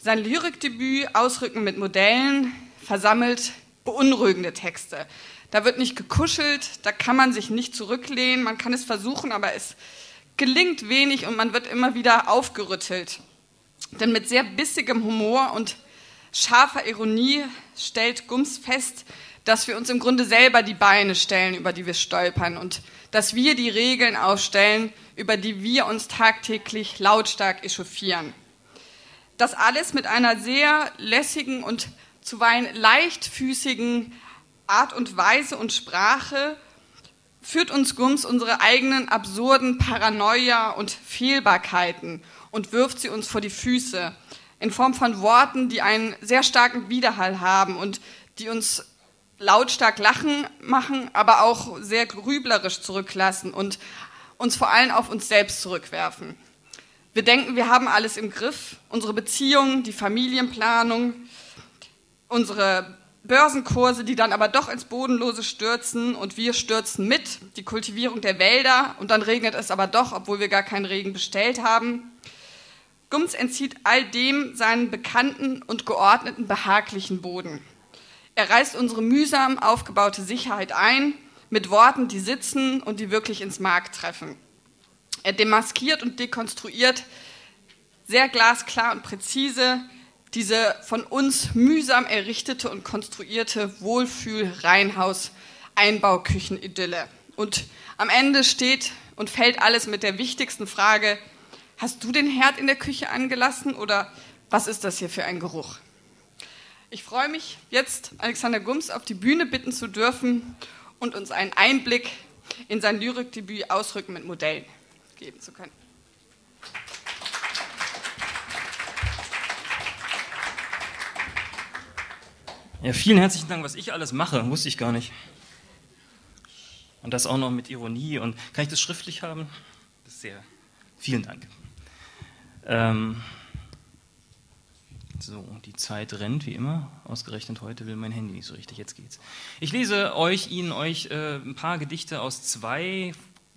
Sein Lyrikdebüt Ausrücken mit Modellen versammelt beunruhigende Texte. Da wird nicht gekuschelt, da kann man sich nicht zurücklehnen, man kann es versuchen, aber es gelingt wenig und man wird immer wieder aufgerüttelt. Denn mit sehr bissigem Humor und scharfer Ironie stellt Gums fest, dass wir uns im Grunde selber die Beine stellen, über die wir stolpern und dass wir die Regeln aufstellen, über die wir uns tagtäglich lautstark echauffieren. Das alles mit einer sehr lässigen und zuweilen leichtfüßigen Art und Weise und Sprache führt uns Gums unsere eigenen absurden Paranoia und Fehlbarkeiten und wirft sie uns vor die Füße in Form von Worten, die einen sehr starken Widerhall haben und die uns lautstark lachen machen, aber auch sehr grüblerisch zurücklassen und uns vor allem auf uns selbst zurückwerfen. Wir denken, wir haben alles im Griff, unsere Beziehungen, die Familienplanung, unsere Börsenkurse, die dann aber doch ins Bodenlose stürzen und wir stürzen mit, die Kultivierung der Wälder und dann regnet es aber doch, obwohl wir gar keinen Regen bestellt haben. Gums entzieht all dem seinen bekannten und geordneten behaglichen Boden. Er reißt unsere mühsam aufgebaute Sicherheit ein mit Worten, die sitzen und die wirklich ins Mark treffen. Er demaskiert und dekonstruiert sehr glasklar und präzise diese von uns mühsam errichtete und konstruierte Wohlfühl-Reihenhaus-Einbauküchen-Idylle. Und am Ende steht und fällt alles mit der wichtigsten Frage, hast du den Herd in der Küche angelassen oder was ist das hier für ein Geruch? Ich freue mich, jetzt Alexander Gums auf die Bühne bitten zu dürfen und uns einen Einblick in sein Lyrikdebüt Ausrücken mit Modellen geben zu können. Ja, vielen herzlichen Dank, was ich alles mache, wusste ich gar nicht. Und das auch noch mit Ironie. Und kann ich das schriftlich haben? Das ist sehr. Vielen Dank. Ähm, so, die Zeit rennt wie immer. Ausgerechnet heute will mein Handy nicht so richtig. Jetzt geht's. Ich lese euch, Ihnen euch äh, ein paar Gedichte aus zwei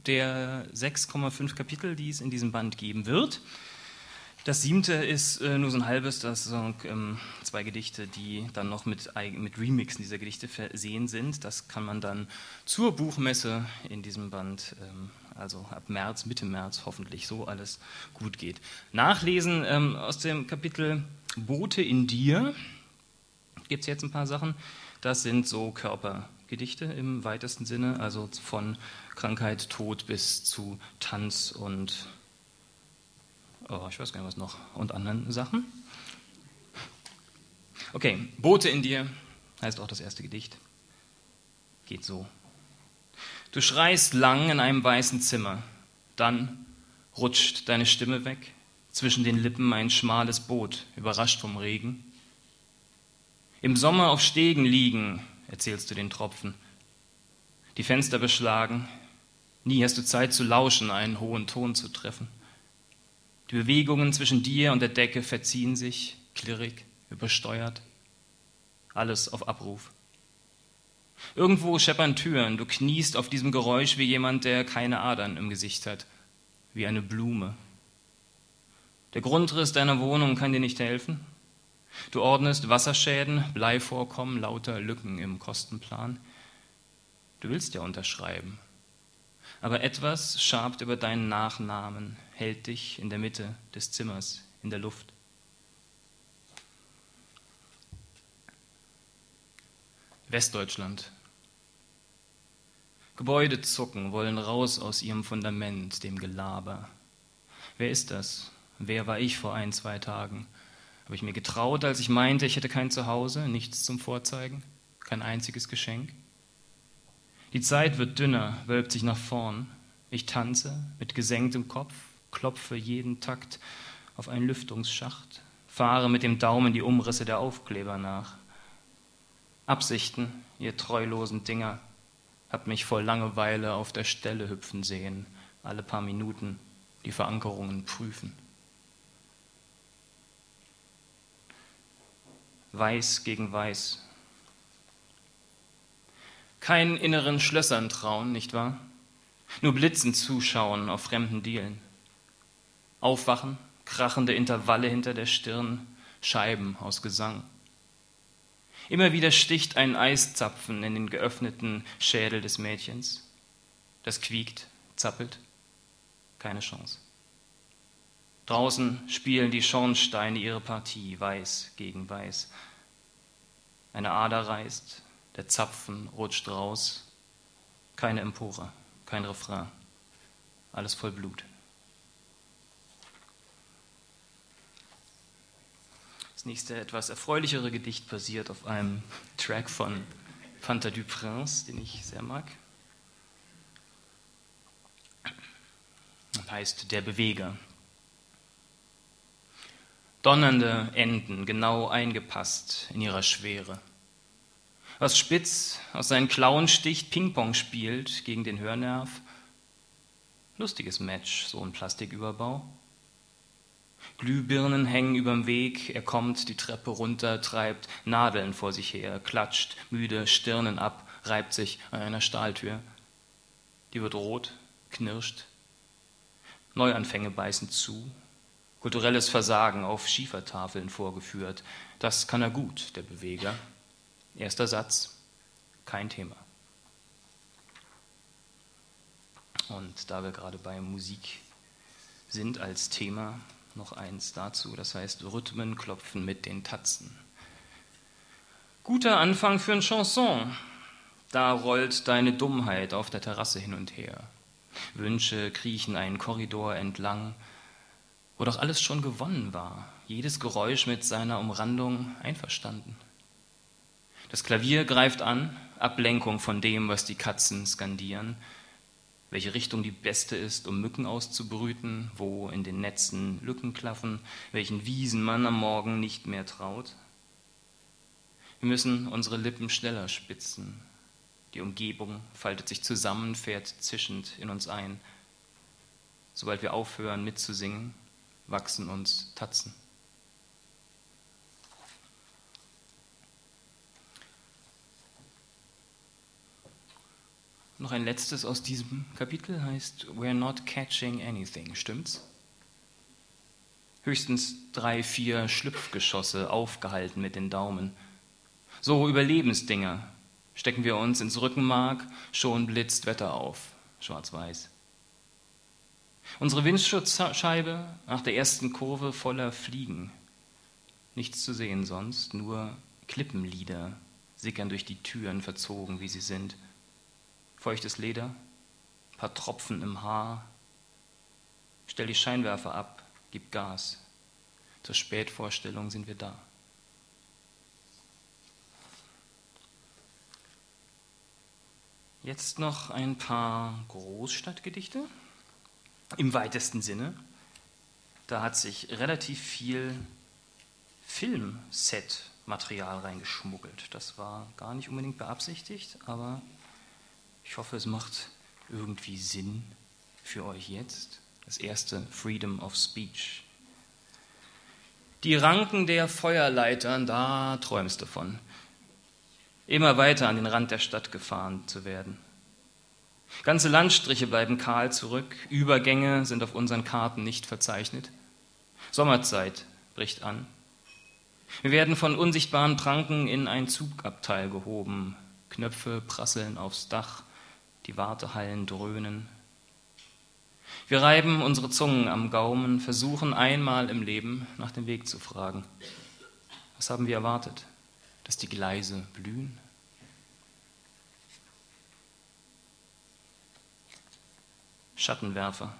der 6,5 Kapitel, die es in diesem Band geben wird. Das siebte ist äh, nur so ein halbes, das sind ähm, zwei Gedichte, die dann noch mit, mit Remixen dieser Gedichte versehen sind. Das kann man dann zur Buchmesse in diesem Band, ähm, also ab März, Mitte März hoffentlich so alles gut geht. Nachlesen ähm, aus dem Kapitel Boote in dir gibt es jetzt ein paar Sachen. Das sind so Körpergedichte im weitesten Sinne, also von Krankheit, Tod bis zu Tanz und, oh, ich weiß gar nicht was noch, und anderen Sachen. Okay, Boote in dir heißt auch das erste Gedicht. Geht so. Du schreist lang in einem weißen Zimmer, dann rutscht deine Stimme weg zwischen den Lippen ein schmales Boot, überrascht vom Regen. Im Sommer auf Stegen liegen, erzählst du den Tropfen, die Fenster beschlagen, nie hast du Zeit zu lauschen, einen hohen Ton zu treffen. Die Bewegungen zwischen dir und der Decke verziehen sich, klirrig, übersteuert, alles auf Abruf. Irgendwo scheppern Türen, du kniest auf diesem Geräusch wie jemand, der keine Adern im Gesicht hat, wie eine Blume, der Grundriss deiner Wohnung kann dir nicht helfen. Du ordnest Wasserschäden, Bleivorkommen, lauter Lücken im Kostenplan. Du willst ja unterschreiben. Aber etwas schabt über deinen Nachnamen, hält dich in der Mitte des Zimmers, in der Luft. Westdeutschland. Gebäude zucken, wollen raus aus ihrem Fundament, dem Gelaber. Wer ist das? Wer war ich vor ein, zwei Tagen? Habe ich mir getraut, als ich meinte, ich hätte kein Zuhause, nichts zum Vorzeigen, kein einziges Geschenk? Die Zeit wird dünner, wölbt sich nach vorn. Ich tanze mit gesenktem Kopf, klopfe jeden Takt auf einen Lüftungsschacht, fahre mit dem Daumen die Umrisse der Aufkleber nach. Absichten, ihr treulosen Dinger, habt mich voll Langeweile auf der Stelle hüpfen sehen, alle paar Minuten die Verankerungen prüfen. Weiß gegen Weiß. Keinen inneren Schlössern trauen, nicht wahr? Nur Blitzen zuschauen auf fremden Dielen. Aufwachen, krachende Intervalle hinter der Stirn, Scheiben aus Gesang. Immer wieder sticht ein Eiszapfen in den geöffneten Schädel des Mädchens. Das quiekt, zappelt, keine Chance. Draußen spielen die Schornsteine ihre Partie, weiß gegen weiß. Eine Ader reißt, der Zapfen rutscht raus, keine Empore, kein Refrain, alles voll Blut. Das nächste etwas erfreulichere Gedicht basiert auf einem Track von Fanta du Prince, den ich sehr mag. Das heißt Der Beweger. Donnernde Enden, genau eingepasst in ihrer Schwere. Was spitz aus seinen Klauen sticht, Ping-Pong spielt gegen den Hörnerv. Lustiges Match, so ein Plastiküberbau. Glühbirnen hängen überm Weg, er kommt die Treppe runter, treibt Nadeln vor sich her, klatscht müde Stirnen ab, reibt sich an einer Stahltür. Die wird rot, knirscht. Neuanfänge beißen zu. Kulturelles Versagen auf Schiefertafeln vorgeführt. Das kann er gut, der Beweger. Erster Satz, kein Thema. Und da wir gerade bei Musik sind als Thema, noch eins dazu, das heißt Rhythmen klopfen mit den Tatzen. Guter Anfang für ein Chanson. Da rollt deine Dummheit auf der Terrasse hin und her. Wünsche kriechen einen Korridor entlang, wo doch alles schon gewonnen war, jedes Geräusch mit seiner Umrandung einverstanden. Das Klavier greift an, Ablenkung von dem, was die Katzen skandieren, welche Richtung die beste ist, um Mücken auszubrüten, wo in den Netzen Lücken klaffen, welchen Wiesen man am Morgen nicht mehr traut. Wir müssen unsere Lippen schneller spitzen. Die Umgebung faltet sich zusammen, fährt zischend in uns ein. Sobald wir aufhören mitzusingen, wachsen uns Tatzen. Noch ein letztes aus diesem Kapitel heißt We're not catching anything, stimmt's? Höchstens drei, vier Schlüpfgeschosse aufgehalten mit den Daumen. So Überlebensdinger. Stecken wir uns ins Rückenmark, schon blitzt Wetter auf, schwarz-weiß. Unsere Windschutzscheibe nach der ersten Kurve voller Fliegen. Nichts zu sehen sonst, nur Klippenlieder sickern durch die Türen, verzogen wie sie sind feuchtes Leder, paar Tropfen im Haar. Stell die Scheinwerfer ab, gib Gas. Zur Spätvorstellung sind wir da. Jetzt noch ein paar Großstadtgedichte im weitesten Sinne. Da hat sich relativ viel Filmset-Material reingeschmuggelt. Das war gar nicht unbedingt beabsichtigt, aber ich hoffe, es macht irgendwie Sinn für euch jetzt. Das erste, Freedom of Speech. Die Ranken der Feuerleitern, da träumst du von. Immer weiter an den Rand der Stadt gefahren zu werden. Ganze Landstriche bleiben kahl zurück, Übergänge sind auf unseren Karten nicht verzeichnet. Sommerzeit bricht an. Wir werden von unsichtbaren Pranken in ein Zugabteil gehoben, Knöpfe prasseln aufs Dach, die Wartehallen dröhnen. Wir reiben unsere Zungen am Gaumen, versuchen einmal im Leben nach dem Weg zu fragen. Was haben wir erwartet? Dass die Gleise blühen? Schattenwerfer.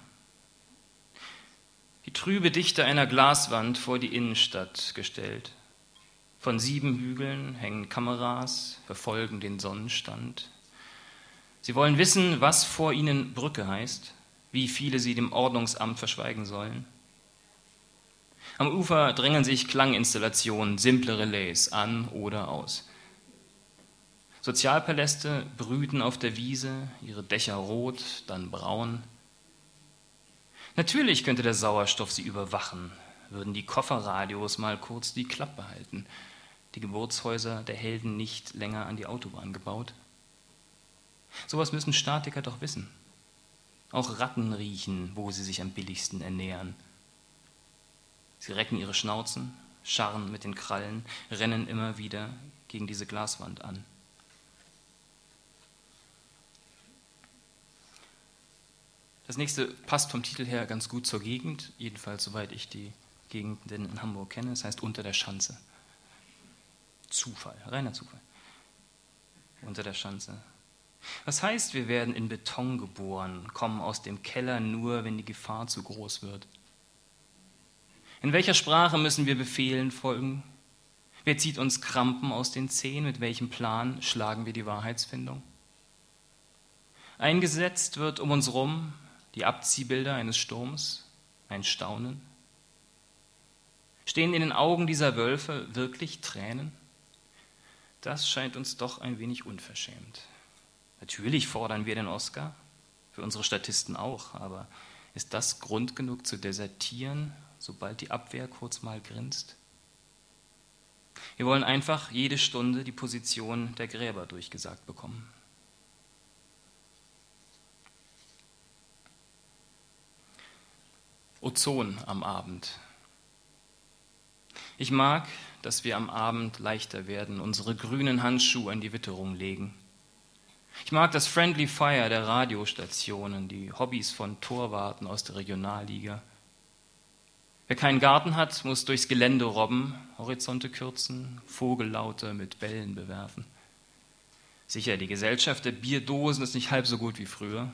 Die trübe Dichte einer Glaswand vor die Innenstadt gestellt. Von sieben Hügeln hängen Kameras, verfolgen den Sonnenstand. Sie wollen wissen, was vor ihnen Brücke heißt, wie viele sie dem Ordnungsamt verschweigen sollen. Am Ufer drängen sich Klanginstallationen, simple Relais an oder aus. Sozialpaläste brüten auf der Wiese, ihre Dächer rot, dann braun. Natürlich könnte der Sauerstoff sie überwachen, würden die Kofferradios mal kurz die Klappe halten, die Geburtshäuser der Helden nicht länger an die Autobahn gebaut. Sowas müssen Statiker doch wissen. Auch Ratten riechen, wo sie sich am billigsten ernähren. Sie recken ihre Schnauzen, scharren mit den Krallen, rennen immer wieder gegen diese Glaswand an. Das nächste passt vom Titel her ganz gut zur Gegend, jedenfalls soweit ich die Gegenden in Hamburg kenne. Es heißt Unter der Schanze. Zufall, reiner Zufall. Unter der Schanze. Was heißt, wir werden in Beton geboren, kommen aus dem Keller nur, wenn die Gefahr zu groß wird? In welcher Sprache müssen wir Befehlen folgen? Wer zieht uns Krampen aus den Zehen? Mit welchem Plan schlagen wir die Wahrheitsfindung? Eingesetzt wird um uns rum die Abziehbilder eines Sturms, ein Staunen. Stehen in den Augen dieser Wölfe wirklich Tränen? Das scheint uns doch ein wenig unverschämt. Natürlich fordern wir den Oscar, für unsere Statisten auch, aber ist das Grund genug zu desertieren, sobald die Abwehr kurz mal grinst? Wir wollen einfach jede Stunde die Position der Gräber durchgesagt bekommen. Ozon am Abend. Ich mag, dass wir am Abend leichter werden, unsere grünen Handschuhe an die Witterung legen. Ich mag das Friendly Fire der Radiostationen, die Hobbys von Torwarten aus der Regionalliga. Wer keinen Garten hat, muss durchs Gelände robben, Horizonte kürzen, Vogellaute mit Bällen bewerfen. Sicher, die Gesellschaft der Bierdosen ist nicht halb so gut wie früher.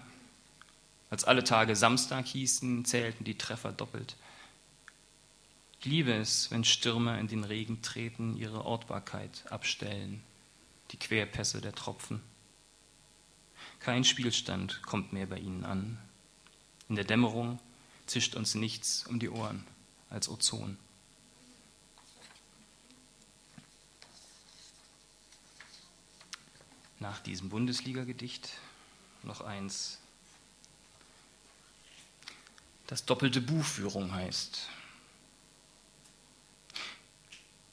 Als alle Tage Samstag hießen, zählten die Treffer doppelt. Ich liebe es, wenn Stürmer in den Regen treten, ihre Ortbarkeit abstellen, die Querpässe der Tropfen. Kein Spielstand kommt mehr bei ihnen an. In der Dämmerung zischt uns nichts um die Ohren als Ozon. Nach diesem Bundesliga-Gedicht noch eins das doppelte Buchführung heißt.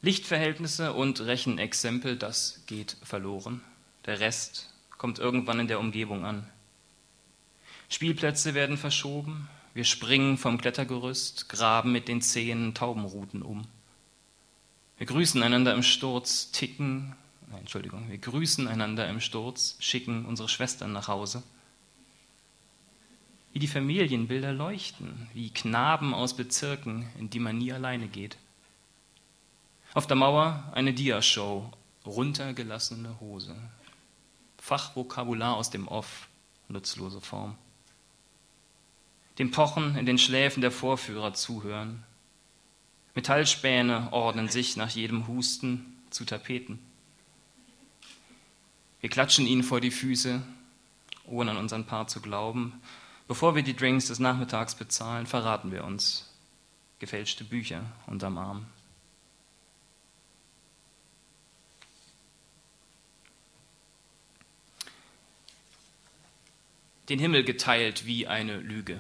Lichtverhältnisse und Rechenexempel, das geht verloren. Der Rest kommt irgendwann in der Umgebung an. Spielplätze werden verschoben, wir springen vom Klettergerüst, graben mit den Zehen Taubenruten um. Wir grüßen einander im Sturz, ticken, nein, Entschuldigung, wir grüßen einander im Sturz, schicken unsere Schwestern nach Hause wie die Familienbilder leuchten, wie Knaben aus Bezirken, in die man nie alleine geht. Auf der Mauer eine Diashow, runtergelassene Hose. Fachvokabular aus dem Off, nutzlose Form. Dem Pochen in den Schläfen der Vorführer zuhören. Metallspäne ordnen sich nach jedem Husten zu Tapeten. Wir klatschen ihnen vor die Füße, ohne an unseren Paar zu glauben, Bevor wir die Drinks des Nachmittags bezahlen, verraten wir uns gefälschte Bücher unterm Arm. Den Himmel geteilt wie eine Lüge,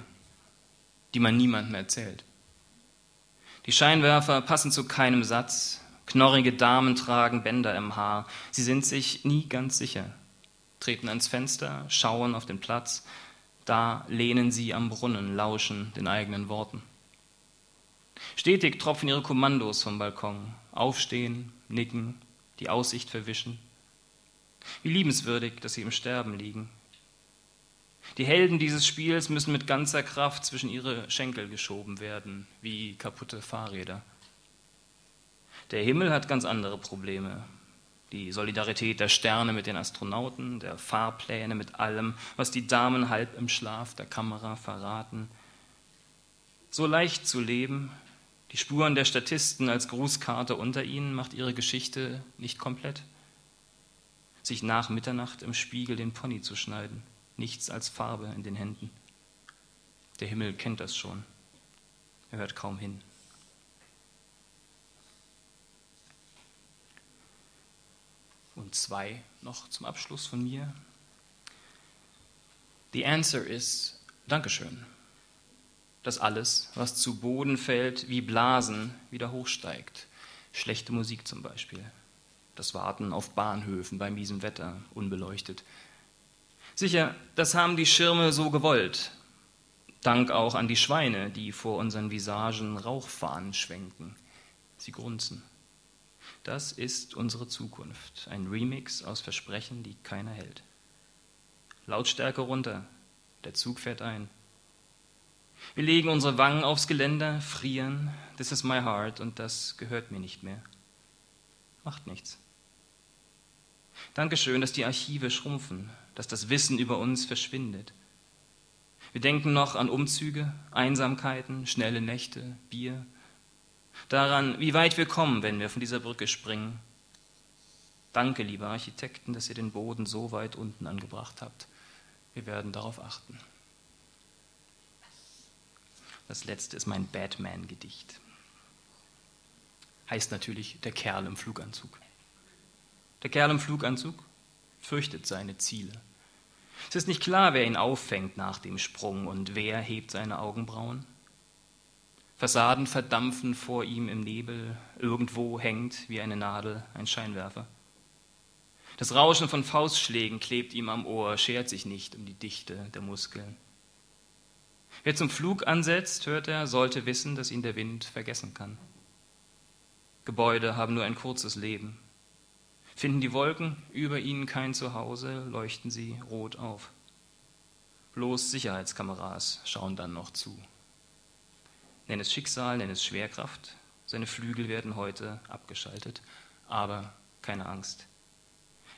die man niemandem erzählt. Die Scheinwerfer passen zu keinem Satz. Knorrige Damen tragen Bänder im Haar. Sie sind sich nie ganz sicher, treten ans Fenster, schauen auf den Platz, da lehnen sie am Brunnen, lauschen den eigenen Worten. Stetig tropfen ihre Kommandos vom Balkon. Aufstehen, nicken, die Aussicht verwischen. Wie liebenswürdig, dass sie im Sterben liegen. Die Helden dieses Spiels müssen mit ganzer Kraft zwischen ihre Schenkel geschoben werden, wie kaputte Fahrräder. Der Himmel hat ganz andere Probleme die Solidarität der Sterne mit den Astronauten, der Fahrpläne mit allem, was die Damen halb im Schlaf der Kamera verraten. So leicht zu leben, die Spuren der Statisten als Grußkarte unter ihnen macht ihre Geschichte nicht komplett. Sich nach Mitternacht im Spiegel den Pony zu schneiden, nichts als Farbe in den Händen. Der Himmel kennt das schon. Er hört kaum hin. Und zwei noch zum Abschluss von mir. The answer is Dankeschön. Dass alles, was zu Boden fällt, wie Blasen wieder hochsteigt. Schlechte Musik zum Beispiel. Das Warten auf Bahnhöfen bei miesem Wetter, unbeleuchtet. Sicher, das haben die Schirme so gewollt. Dank auch an die Schweine, die vor unseren Visagen Rauchfahnen schwenken. Sie grunzen. Das ist unsere Zukunft. Ein Remix aus Versprechen, die keiner hält. Lautstärke runter. Der Zug fährt ein. Wir legen unsere Wangen aufs Geländer, frieren. This is my heart und das gehört mir nicht mehr. Macht nichts. Dankeschön, dass die Archive schrumpfen, dass das Wissen über uns verschwindet. Wir denken noch an Umzüge, Einsamkeiten, schnelle Nächte, Bier, daran, wie weit wir kommen, wenn wir von dieser Brücke springen. Danke, liebe Architekten, dass ihr den Boden so weit unten angebracht habt. Wir werden darauf achten. Das letzte ist mein Batman-Gedicht. Heißt natürlich der Kerl im Fluganzug. Der Kerl im Fluganzug fürchtet seine Ziele. Es ist nicht klar, wer ihn auffängt nach dem Sprung und wer hebt seine Augenbrauen. Fassaden verdampfen vor ihm im Nebel, irgendwo hängt wie eine Nadel ein Scheinwerfer. Das Rauschen von Faustschlägen klebt ihm am Ohr, schert sich nicht um die Dichte der Muskeln. Wer zum Flug ansetzt, hört er, sollte wissen, dass ihn der Wind vergessen kann. Gebäude haben nur ein kurzes Leben. Finden die Wolken über ihnen kein Zuhause, leuchten sie rot auf. Bloß Sicherheitskameras schauen dann noch zu. Nenn es Schicksal, nenn es Schwerkraft. Seine Flügel werden heute abgeschaltet, aber keine Angst.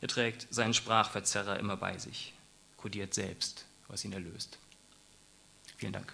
Er trägt seinen Sprachverzerrer immer bei sich, kodiert selbst, was ihn erlöst. Vielen Dank.